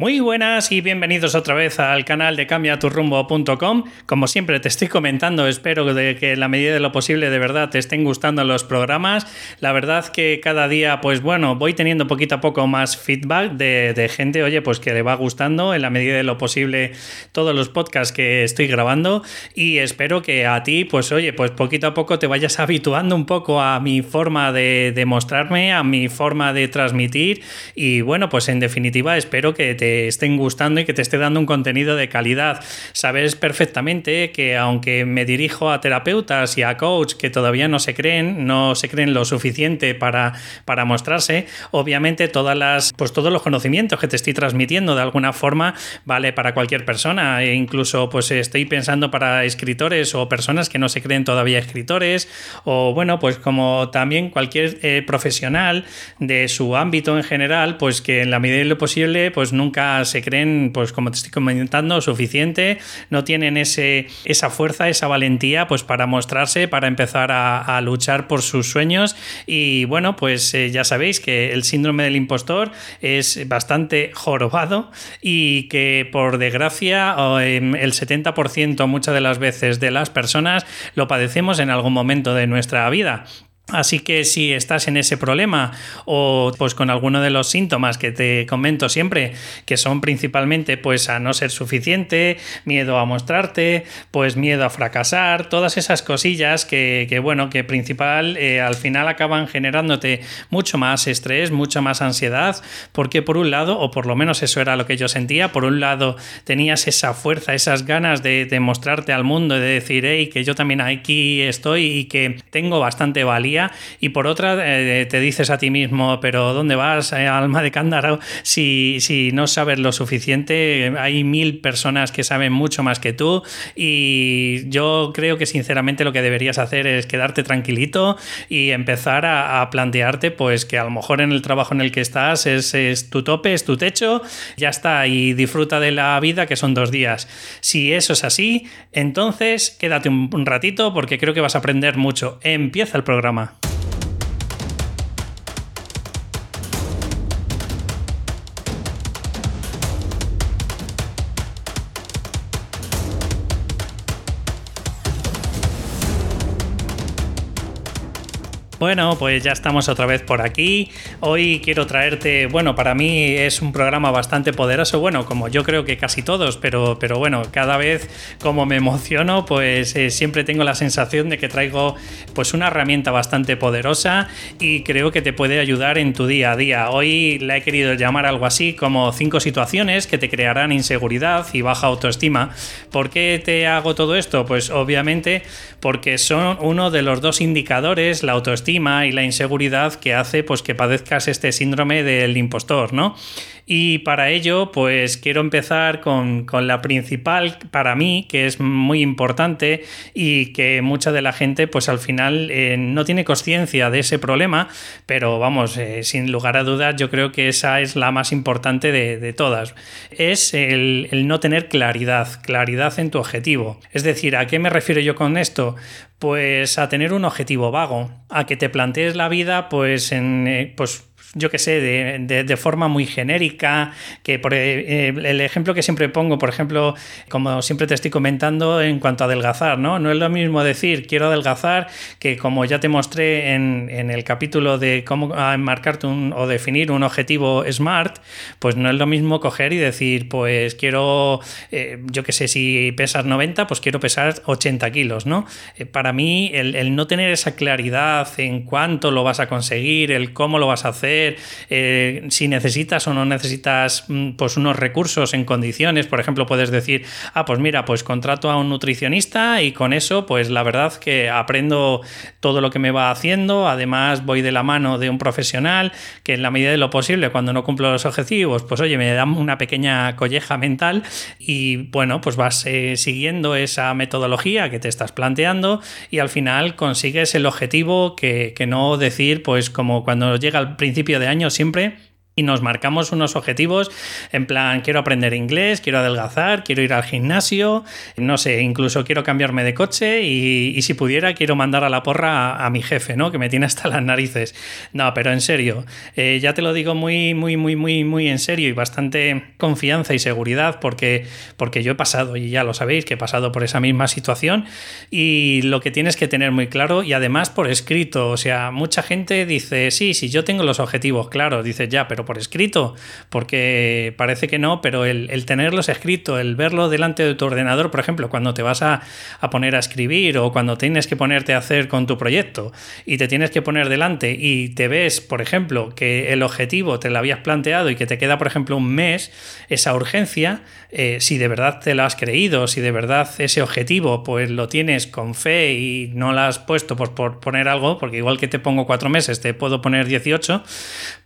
Muy buenas y bienvenidos otra vez al canal de cambiaturrumbo.com. Como siempre te estoy comentando, espero de que en la medida de lo posible de verdad te estén gustando los programas. La verdad que cada día, pues bueno, voy teniendo poquito a poco más feedback de, gente, oye, pues que le va gustando en la medida de lo posible todos los podcasts que estoy grabando y espero que a ti, pues oye, pues poquito a poco te vayas habituando un poco a mi forma de, de mostrarme, a mi forma de transmitir y bueno, pues en definitiva espero que te estén gustando y que te esté dando un contenido de calidad. Sabes perfectamente que aunque me dirijo a terapeutas y a coach que todavía no se creen, no se creen lo suficiente para, para mostrarse, obviamente todas las, pues todos los conocimientos que te estoy transmitiendo de alguna forma vale para cualquier persona. E incluso pues estoy pensando para escritores o personas que no se creen todavía escritores o bueno, pues como también cualquier eh, profesional de su ámbito en general, pues que en la medida de lo posible pues nunca se creen, pues como te estoy comentando, suficiente, no tienen ese, esa fuerza, esa valentía, pues para mostrarse, para empezar a, luchar por sus sueños. Y bueno, pues eh, ya sabéis que el síndrome del impostor es bastante jorobado y que por desgracia em, el 70% muchas de las veces de las personas lo padecemos en algún momento de nuestra vida. Así que si estás en ese problema o pues con alguno de los síntomas que te comento siempre, que son principalmente pues a no ser suficiente, miedo a mostrarte, pues miedo a fracasar, todas esas cosillas que, bueno, que principal eh, al final acaban generándote mucho más estrés, mucha más ansiedad, porque por un lado, o por lo menos eso era lo que yo sentía, por un lado tenías esa fuerza, esas ganas de mostrarte al mundo, de decir, hey, que yo también aquí estoy y que tengo bastante valía y por otra eh, te dices a ti mismo, pero ¿dónde vas, eh, alma de cándaro? Si, si no sabes lo suficiente, hay mil personas que saben mucho más que tú y yo creo que sinceramente lo que deberías hacer es quedarte tranquilito y empezar a, plantearte pues que a lo mejor en el trabajo en el que estás es, es tu tope, es tu techo, ya está y disfruta de la vida que son dos días. Si eso es así, entonces quédate un ratito porque creo que vas a aprender mucho. Empieza el programa. Bueno, pues ya estamos otra vez por aquí. Hoy quiero traerte, bueno, para mí es un programa bastante poderoso, bueno, como yo creo que casi todos, pero, pero bueno, cada vez como me emociono, pues eh, siempre tengo la sensación de que traigo pues una herramienta bastante poderosa y creo que te puede ayudar en tu día a día. Hoy la he querido llamar algo así como cinco situaciones que te crearán inseguridad y baja autoestima. ¿Por qué te hago todo esto? Pues obviamente porque son uno de los dos indicadores, la autoestima y la inseguridad que hace pues que padezcas este síndrome del impostor, ¿no? Y para ello, pues quiero empezar con, la principal para mí, que es muy importante y que mucha de la gente, pues al final eh, no tiene conciencia de ese problema, pero vamos, eh, sin lugar a dudas, yo creo que esa es la más importante de, todas. Es el, el no tener claridad, claridad en tu objetivo. Es decir, ¿a qué me refiero yo con esto? Pues a tener un objetivo vago, a que te plantees la vida pues en eh, pues yo qué sé, de, forma muy genérica, que por eh, el ejemplo que siempre pongo, por ejemplo, como siempre te estoy comentando en cuanto a adelgazar, ¿no? No es lo mismo decir quiero adelgazar que como ya te mostré en, el capítulo de cómo marcarte un, o definir un objetivo SMART, pues no es lo mismo coger y decir, pues quiero, eh, yo qué sé, si pesas 90, pues quiero pesar 80 kilos, ¿no? Eh, para mí, el, el no tener esa claridad en cuánto lo vas a conseguir, el cómo lo vas a hacer, eh, si necesitas o no necesitas mm, pues unos recursos en condiciones. Por ejemplo, puedes decir, ah, pues mira, pues contrato a un nutricionista y con eso, pues la verdad que aprendo todo lo que me va haciendo. Además, voy de la mano de un profesional que en la medida de lo posible, cuando no cumplo los objetivos, pues oye, me dan una pequeña colleja mental y bueno, pues vas eh, siguiendo esa metodología que te estás planteando y al final consigues el objetivo que no decir, pues como cuando llega al principio de año siempre y nos marcamos unos objetivos en plan, quiero aprender inglés, quiero adelgazar, quiero ir al gimnasio, no sé, incluso quiero cambiarme de coche y, si pudiera quiero mandar a la porra a, mi jefe, ¿no? Que me tiene hasta las narices. No, pero en serio, eh, ya te lo digo muy, muy, muy, muy, muy en serio y bastante confianza y seguridad porque, porque yo he pasado, y ya lo sabéis, que he pasado por esa misma situación y lo que tienes que tener muy claro y además por escrito, o sea, mucha gente dice, sí, sí, yo tengo los objetivos claros, dice ya, pero por escrito, porque parece que no, pero el, tenerlos escrito, el verlo delante de tu ordenador, por ejemplo, cuando te vas a, poner a escribir o cuando tienes que ponerte a hacer con tu proyecto y te tienes que poner delante y te ves, por ejemplo, que el objetivo te lo habías planteado y que te queda, por ejemplo, un mes, esa urgencia, eh, si de verdad te lo has creído, si de verdad ese objetivo pues lo tienes con fe y no lo has puesto pues, por poner algo, porque igual que te pongo cuatro meses, te puedo poner 18,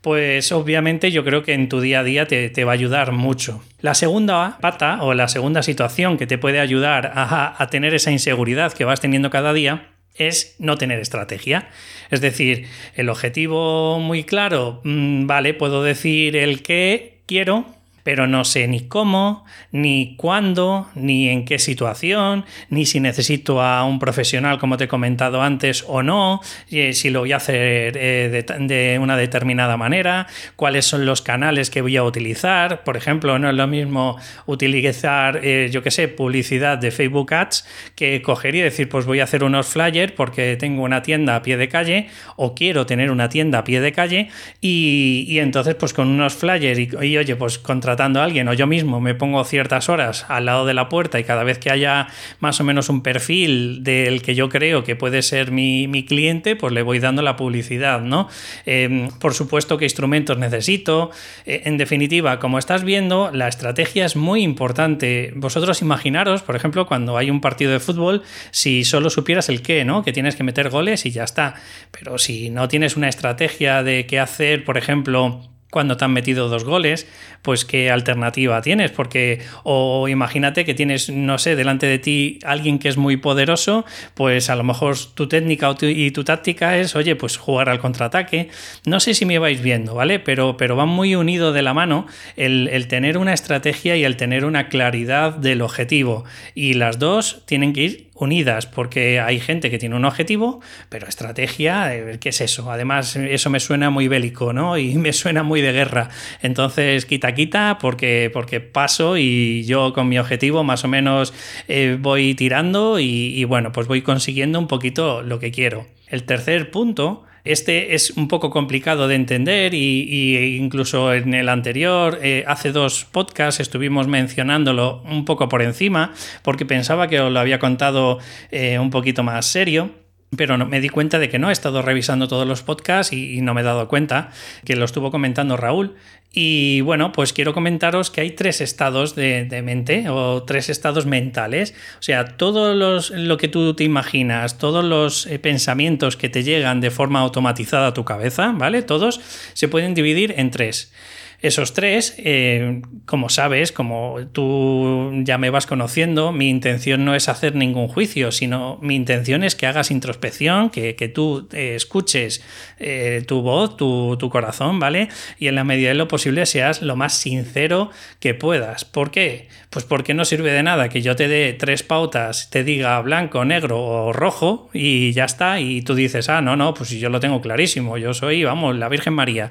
pues obviamente yo creo que en tu día a día te, va a ayudar mucho. La segunda pata o la segunda situación que te puede ayudar a, tener esa inseguridad que vas teniendo cada día es no tener estrategia. Es decir, el objetivo muy claro, mm, vale, puedo decir el que quiero, pero no sé ni cómo, ni cuándo, ni en qué situación, ni si necesito a un profesional, como te he comentado antes, o no, eh, si lo voy a hacer eh, de, una determinada manera, cuáles son los canales que voy a utilizar. Por ejemplo, no es lo mismo utilizar, eh, yo qué sé, publicidad de Facebook Ads que coger y decir, pues voy a hacer unos flyers porque tengo una tienda a pie de calle o quiero tener una tienda a pie de calle y, entonces pues con unos flyers y, y oye, pues contra tratando a alguien o yo mismo me pongo ciertas horas al lado de la puerta y cada vez que haya más o menos un perfil del que yo creo que puede ser mi, cliente, pues le voy dando la publicidad, ¿no? Em, por supuesto que instrumentos necesito. Eh, en definitiva, como estás viendo, la estrategia es muy importante. Vosotros imaginaros, por ejemplo, cuando hay un partido de fútbol, si solo supieras el qué, ¿no? Que tienes que meter goles y ya está. Pero si no tienes una estrategia de qué hacer, por ejemplo, cuando te han metido dos goles, pues qué alternativa tienes, porque o imagínate que tienes, no sé, delante de ti alguien que es muy poderoso, pues a lo mejor tu técnica y tu táctica es, oye, pues jugar al contraataque. No sé si me vais viendo, ¿vale? Pero, pero van muy unido de la mano el, el tener una estrategia y el tener una claridad del objetivo. Y las dos tienen que ir unidas, porque hay gente que tiene un objetivo, pero estrategia, eh, ¿qué es eso? Además, eso me suena muy bélico, ¿no? Y me suena muy de guerra. Entonces, quita, quita, porque, porque paso y yo con mi objetivo más o menos eh, voy tirando y bueno, pues voy consiguiendo un poquito lo que quiero. El tercer punto este es un poco complicado de entender y, incluso en el anterior, eh, hace dos podcasts, estuvimos mencionándolo un poco por encima porque pensaba que os lo había contado eh, un poquito más serio. Pero no, me di cuenta de que no, he estado revisando todos los podcasts y, no me he dado cuenta que lo estuvo comentando Raúl. Y bueno, pues quiero comentaros que hay tres estados de, mente o tres estados mentales. O sea, todo lo que tú te imaginas, todos los eh, pensamientos que te llegan de forma automatizada a tu cabeza, ¿vale? Todos se pueden dividir en tres. Esos tres, eh, como sabes, como tú ya me vas conociendo, mi intención no es hacer ningún juicio, sino mi intención es que hagas introspección, que, tú eh, escuches eh, tu voz, tu, tu, corazón, ¿vale? Y en la medida de lo posible seas lo más sincero que puedas. ¿Por qué? Pues porque no sirve de nada que yo te dé tres pautas, te diga blanco, negro o rojo y ya está, y tú dices, ah, no, no, pues yo lo tengo clarísimo, yo soy, vamos, la Virgen María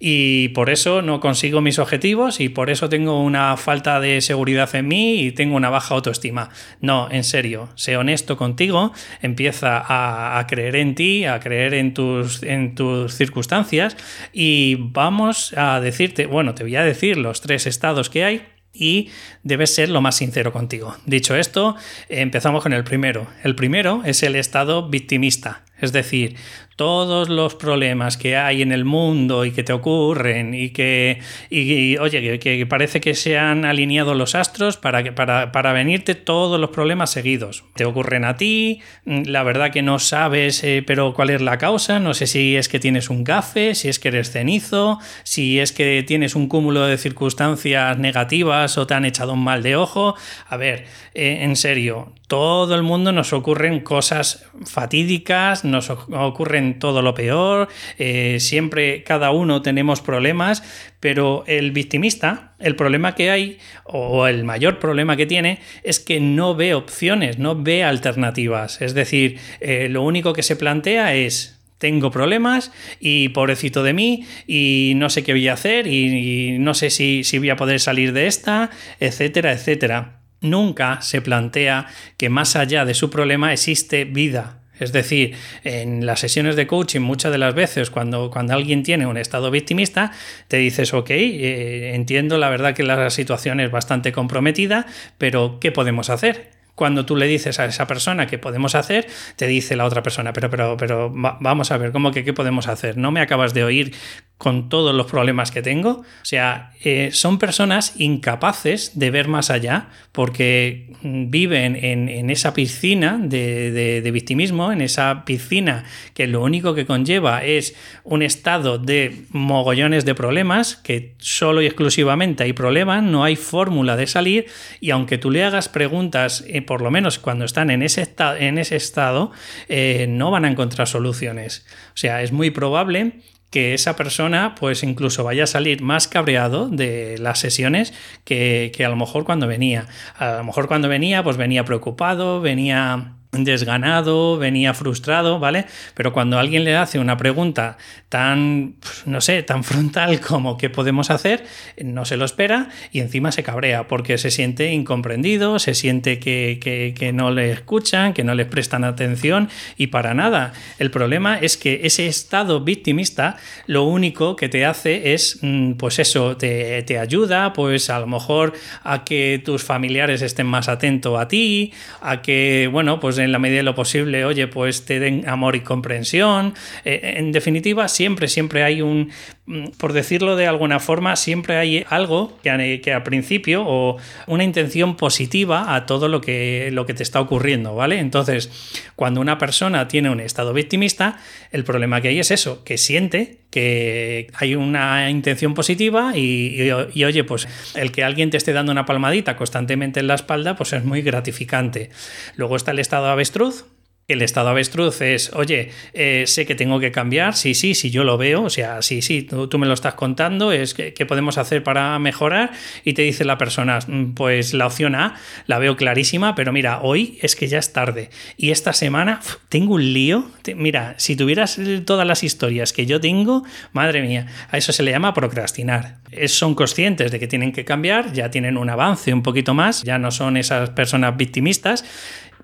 y por eso no consigo mis objetivos y por eso tengo una falta de seguridad en mí y tengo una baja autoestima. No, en serio, sé honesto contigo, empieza a, creer en ti, a creer en tus, en tus circunstancias y vamos a decirte, bueno, te voy a decir los tres estados que hay y debes ser lo más sincero contigo. Dicho esto, empezamos con el primero. El primero es el estado victimista, es decir, todos los problemas que hay en el mundo y que te ocurren y que, y, oye, que, parece que se han alineado los astros para, para, para, venirte todos los problemas seguidos. Te ocurren a ti, la verdad que no sabes, eh, pero cuál es la causa, no sé si es que tienes un gafe, si es que eres cenizo, si es que tienes un cúmulo de circunstancias negativas o te han echado un mal de ojo. A ver, eh, en serio, todo el mundo nos ocurren cosas fatídicas, nos ocurren todo lo peor, eh, siempre cada uno tenemos problemas, pero el victimista, el problema que hay, o el mayor problema que tiene, es que no ve opciones, no ve alternativas. Es decir, eh, lo único que se plantea es tengo problemas y pobrecito de mí y no sé qué voy a hacer y, no sé si, si voy a poder salir de esta, etcétera, etcétera. Nunca se plantea que más allá de su problema existe vida, es decir, en las sesiones de coaching muchas de las veces cuando, cuando alguien tiene un estado victimista, te dices, ok, eh, entiendo la verdad que la situación es bastante comprometida, pero ¿qué podemos hacer? cuando tú le dices a esa persona qué podemos hacer, te dice la otra persona, pero, pero, pero vamos a ver, ¿cómo que qué podemos hacer? ¿No me acabas de oír con todos los problemas que tengo? O sea, eh, son personas incapaces de ver más allá porque viven en, esa piscina de, de, victimismo, en esa piscina que lo único que conlleva es un estado de mogollones de problemas, que solo y exclusivamente hay problemas, no hay fórmula de salir y aunque tú le hagas preguntas eh, por lo menos cuando están en ese, en ese estado, eh, no van a encontrar soluciones. O sea, es muy probable que esa persona pues incluso vaya a salir más cabreado de las sesiones que, que, a lo mejor cuando venía. A lo mejor cuando venía pues venía preocupado, venía desganado, venía frustrado, ¿vale? Pero cuando alguien le hace una pregunta tan, pues, no sé, tan frontal como ¿qué podemos hacer? No se lo espera y encima se cabrea porque se siente incomprendido, se siente que, que, no le escuchan, que no le prestan atención y para nada. El problema es que ese estado victimista lo único que te hace es, mm, pues eso, te, te ayuda, pues a lo mejor a que tus familiares estén más atentos a ti, a que, bueno, pues en la medida de lo posible, oye, pues te den amor y comprensión. Eh, en definitiva, siempre, siempre hay un, mm, por decirlo de alguna forma, siempre hay algo que, que al principio o una intención positiva a todo lo que, lo que te está ocurriendo, ¿vale? Entonces, cuando una persona tiene un estado victimista, el problema que hay es eso, que siente que hay una intención positiva y, y, oye, pues el que alguien te esté dando una palmadita constantemente en la espalda, pues es muy gratificante. Luego está el estado avestruz, el estado avestruz es, oye, eh, sé que tengo que cambiar, sí, sí, sí, yo lo veo, o sea, sí, sí, tú, me lo estás contando, es qué podemos hacer para mejorar y te dice la persona, mm, pues la opción A la veo clarísima, pero mira, hoy es que ya es tarde y esta semana tengo un lío, mira, si tuvieras todas las historias que yo tengo, madre mía, a eso se le llama procrastinar. son conscientes de que tienen que cambiar, ya tienen un avance un poquito más, ya no son esas personas victimistas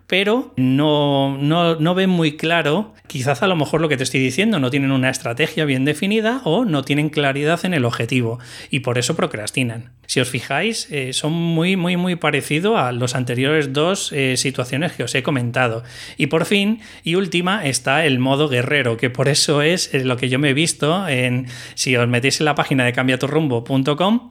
pero no, no, ven muy claro, quizás a lo mejor lo que te estoy diciendo, no tienen una estrategia bien definida o no tienen claridad en el objetivo y por eso procrastinan. Si os fijáis, eh, son muy, muy, muy parecidos a los anteriores dos eh, situaciones que os he comentado. Y por fin, y última, está el modo guerrero, que por eso es eh, lo que yo me he visto en, si os metéis en la página de cambiaturrumbo.com,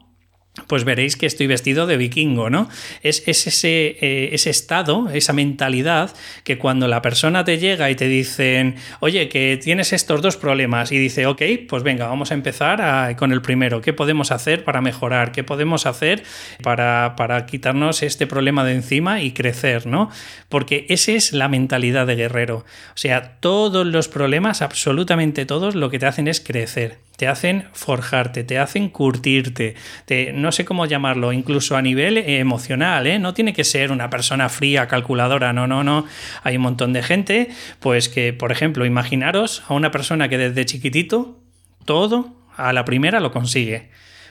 pues veréis que estoy vestido de vikingo, ¿no? Es, ese, eh, ese, estado, esa mentalidad que cuando la persona te llega y te dicen, oye, que tienes estos dos problemas y dice, ok, pues venga, vamos a empezar con el primero, ¿qué podemos hacer para mejorar? ¿Qué podemos hacer para, para quitarnos este problema de encima y crecer, ¿no? Porque esa es la mentalidad de guerrero. O sea, todos los problemas, absolutamente todos, lo que te hacen es crecer te hacen forjarte, te hacen curtirte, te, no sé cómo llamarlo, incluso a nivel emocional, ¿eh? no tiene que ser una persona fría, calculadora, no, no, no. Hay un montón de gente, pues que, por ejemplo, imaginaros a una persona que desde chiquitito todo a la primera lo consigue.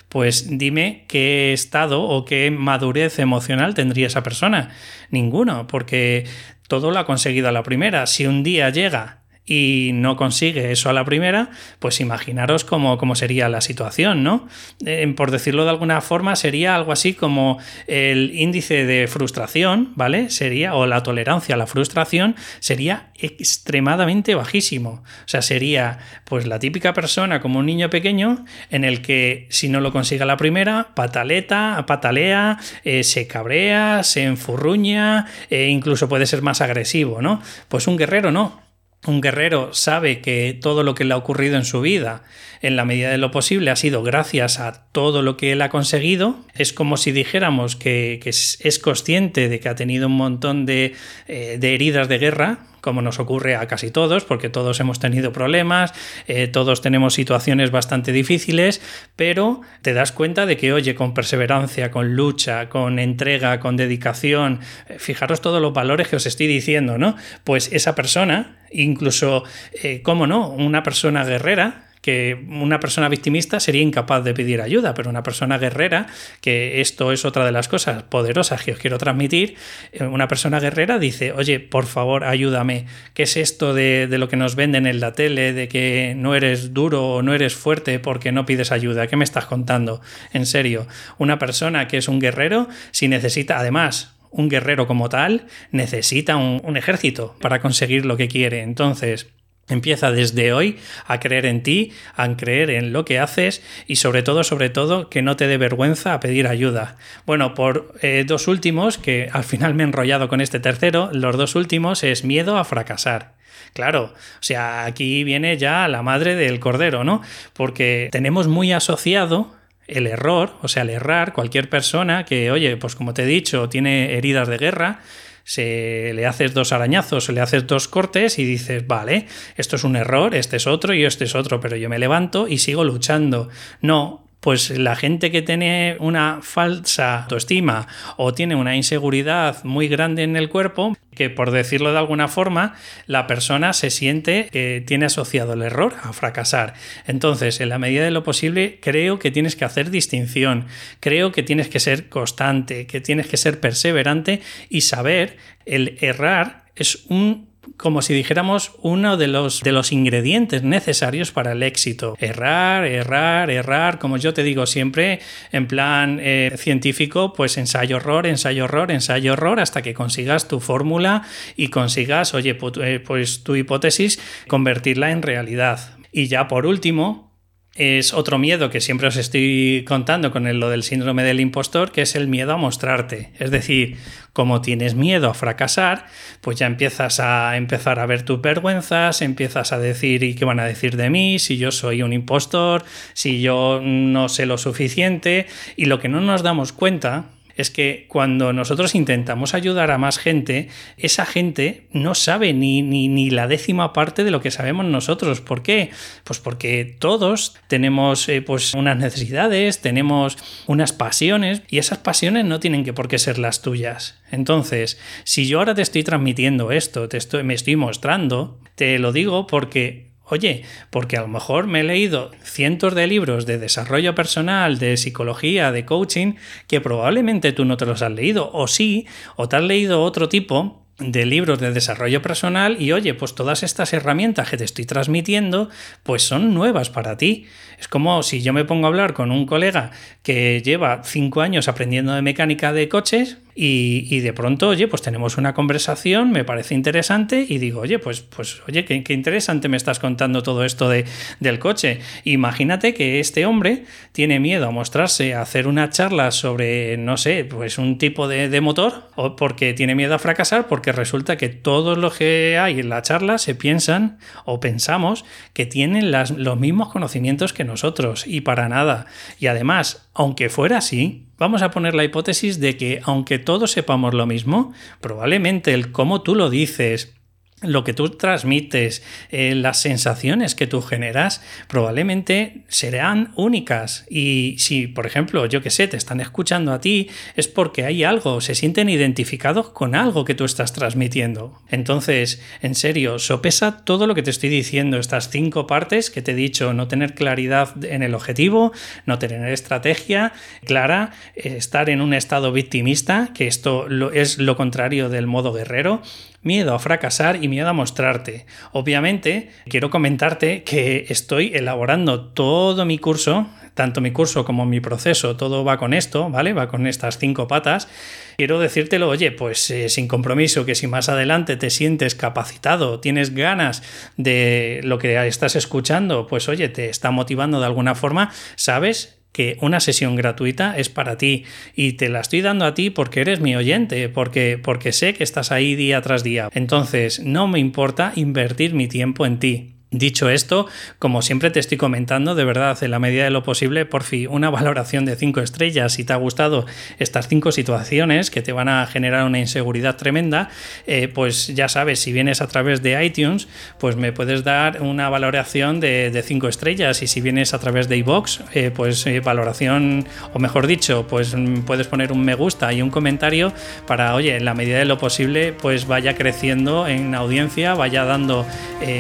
Pues dime qué estado o qué madurez emocional tendría esa persona. Ninguno, porque todo lo ha conseguido a la primera. Si un día llega y no consigue eso a la primera, pues imaginaros cómo, cómo sería la situación, ¿no? Eh, por decirlo de alguna forma, sería algo así como el índice de frustración, ¿vale? Sería, o la tolerancia a la frustración, sería extremadamente bajísimo. O sea, sería pues la típica persona como un niño pequeño en el que si no lo consigue a la primera, pataleta, patalea, eh, se cabrea, se enfurruña, e incluso puede ser más agresivo, ¿no? Pues un guerrero no un guerrero sabe que todo lo que le ha ocurrido en su vida, en la medida de lo posible, ha sido gracias a todo lo que él ha conseguido. Es como si dijéramos que, es, consciente de que ha tenido un montón de, eh, de heridas de guerra, como nos ocurre a casi todos, porque todos hemos tenido problemas, eh, todos tenemos situaciones bastante difíciles, pero te das cuenta de que, oye, con perseverancia, con lucha, con entrega, con dedicación, eh, fijaros todos los valores que os estoy diciendo, ¿no? Pues esa persona, incluso, eh, ¿cómo no? Una persona guerrera, que una persona victimista sería incapaz de pedir ayuda, pero una persona guerrera, que esto es otra de las cosas poderosas que os quiero transmitir, eh, una persona guerrera dice, oye, por favor, ayúdame, ¿qué es esto de, de lo que nos venden en la tele, de que no eres duro o no eres fuerte porque no pides ayuda? ¿Qué me estás contando? En serio, una persona que es un guerrero, si necesita, además, un guerrero como tal necesita un, ejército para conseguir lo que quiere. Entonces, Empieza desde hoy a creer en ti, a creer en lo que haces y sobre todo, sobre todo, que no te dé vergüenza a pedir ayuda. Bueno, por eh, dos últimos, que al final me he enrollado con este tercero, los dos últimos es miedo a fracasar. Claro, o sea, aquí viene ya la madre del cordero, ¿no? Porque tenemos muy asociado el error, o sea, el errar, cualquier persona que, oye, pues como te he dicho, tiene heridas de guerra, se le haces dos arañazos, le haces dos cortes y dices, vale, esto es un error, este es otro y este es otro, pero yo me levanto y sigo luchando. No, pues la gente que tiene una falsa autoestima o tiene una inseguridad muy grande en el cuerpo, que por decirlo de alguna forma, la persona se siente que tiene asociado el error a fracasar. Entonces, en la medida de lo posible, creo que tienes que hacer distinción, creo que tienes que ser constante, que tienes que ser perseverante y saber el errar es un como si dijéramos uno de los, de los ingredientes necesarios para el éxito. Errar, errar, errar, como yo te digo siempre, en plan eh, científico, pues ensayo error, ensayo error, ensayo error, hasta que consigas tu fórmula y consigas, oye, eh, pues tu hipótesis, convertirla en realidad. Y ya por último, es otro miedo que siempre os estoy contando con lo del síndrome del impostor, que es el miedo a mostrarte. Es decir, como tienes miedo a fracasar, pues ya empiezas a empezar a ver tus vergüenzas, empiezas a decir y qué van a decir de mí, si yo soy un impostor, si yo no sé lo suficiente, y lo que no nos damos cuenta es que cuando nosotros intentamos ayudar a más gente, esa gente no sabe ni, ni, la décima parte de lo que sabemos nosotros. ¿Por qué? Pues porque todos tenemos eh, pues unas necesidades, tenemos unas pasiones y esas pasiones no tienen que por qué ser las tuyas. Entonces, si yo ahora te estoy transmitiendo esto, te estoy, me estoy mostrando, te lo digo porque Oye, porque a lo mejor me he leído cientos de libros de desarrollo personal, de psicología, de coaching, que probablemente tú no te los has leído, o sí, o te has leído otro tipo de libros de desarrollo personal y oye, pues todas estas herramientas que te estoy transmitiendo, pues son nuevas para ti. Es como si yo me pongo a hablar con un colega que lleva cinco años aprendiendo de mecánica de coches, y, de pronto, oye, pues tenemos una conversación, me parece interesante y digo, oye, pues, pues oye, qué, interesante me estás contando todo esto de, del coche. Imagínate que este hombre tiene miedo a mostrarse, a hacer una charla sobre, no sé, pues un tipo de, motor, o porque tiene miedo a fracasar, porque resulta que todos los que hay en la charla se piensan o pensamos que tienen los mismos conocimientos que nosotros y para nada. Y además, aunque fuera así, vamos a poner la hipótesis de que aunque todos sepamos lo mismo, probablemente el cómo tú lo dices, lo que tú transmites, eh, las sensaciones que tú generas, probablemente serán únicas. Y si, por ejemplo, yo que sé, te están escuchando a ti, es porque hay algo, se sienten identificados con algo que tú estás transmitiendo. Entonces, en serio, sopesa todo lo que te estoy diciendo, estas cinco partes que te he dicho, no tener claridad en el objetivo, no tener estrategia clara, estar en un estado victimista, que esto es lo contrario del modo guerrero, miedo a fracasar y miedo a mostrarte. Obviamente, quiero comentarte que estoy elaborando todo mi curso, tanto mi curso como mi proceso, todo va con esto, ¿vale? Va con estas cinco patas. Quiero decírtelo, oye, pues eh, sin compromiso, que si más adelante te sientes capacitado, tienes ganas de lo que estás escuchando, pues oye, te está motivando de alguna forma, sabes que una sesión gratuita es para ti y te la estoy dando a ti porque eres mi oyente, porque, porque sé que estás ahí día tras día. Entonces, no me importa invertir mi tiempo en ti. Dicho esto, como siempre te estoy comentando, de verdad, en la medida de lo posible, por fin, una valoración de 5 estrellas. Si te ha gustado estas 5 situaciones que te van a generar una inseguridad tremenda, eh, pues ya sabes, si vienes a través de iTunes, pues me puedes dar una valoración de 5 estrellas. Y si vienes a través de iBox, eh, pues eh, valoración, o mejor dicho, pues mm, puedes poner un me gusta y un comentario para, oye, en la medida de lo posible, pues vaya creciendo en audiencia, vaya dando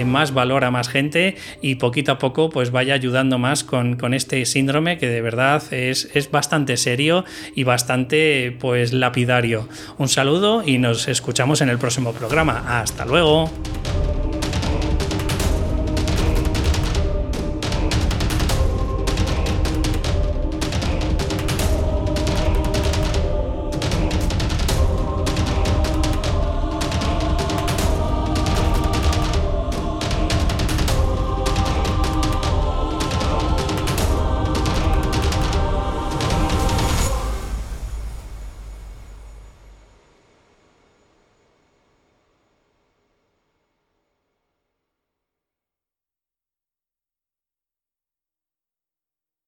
más valor a más gente y poquito a poco pues vaya ayudando más con, este síndrome que de verdad es, es bastante serio y bastante pues lapidario. Un saludo y nos escuchamos en el próximo programa. Hasta luego.